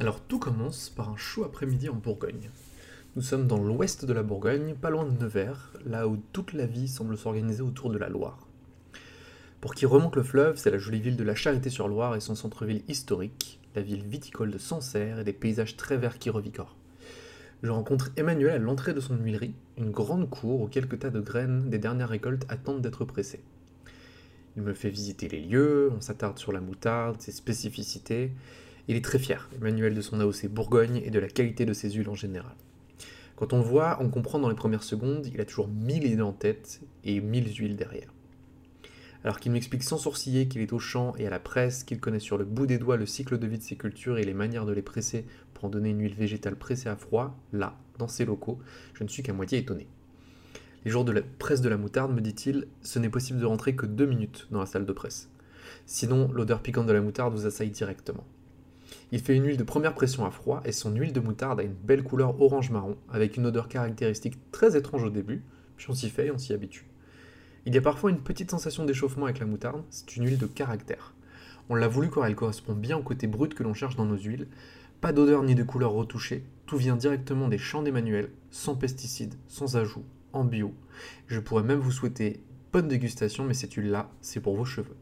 Alors tout commence par un chaud après-midi en Bourgogne. Nous sommes dans l'ouest de la Bourgogne, pas loin de Nevers, là où toute la vie semble s'organiser autour de la Loire. Pour qui remonte le fleuve, c'est la jolie ville de la Charité-sur-Loire et son centre-ville historique, la ville viticole de Sancerre et des paysages très verts qui revigorent. Je rencontre Emmanuel à l'entrée de son huilerie, une grande cour où quelques tas de graines des dernières récoltes attendent d'être pressées. Il me fait visiter les lieux, on s'attarde sur la moutarde, ses spécificités. Il est très fier, Emmanuel, de son AOC Bourgogne et de la qualité de ses huiles en général. Quand on le voit, on comprend dans les premières secondes, il a toujours mille idées en tête et mille huiles derrière. Alors qu'il m'explique sans sourciller qu'il est au champ et à la presse, qu'il connaît sur le bout des doigts le cycle de vie de ses cultures et les manières de les presser pour en donner une huile végétale pressée à froid, là, dans ces locaux, je ne suis qu'à moitié étonné. Les jours de la presse de la moutarde, me dit-il, ce n'est possible de rentrer que deux minutes dans la salle de presse. Sinon, l'odeur piquante de la moutarde vous assaille directement. Il fait une huile de première pression à froid et son huile de moutarde a une belle couleur orange-marron avec une odeur caractéristique très étrange au début, puis on s'y fait et on s'y habitue. Il y a parfois une petite sensation d'échauffement avec la moutarde, c'est une huile de caractère. On l'a voulu car elle correspond bien au côté brut que l'on cherche dans nos huiles. Pas d'odeur ni de couleur retouchée, tout vient directement des champs d'Emmanuel, sans pesticides, sans ajout, en bio. Je pourrais même vous souhaiter bonne dégustation, mais cette huile-là, c'est pour vos cheveux.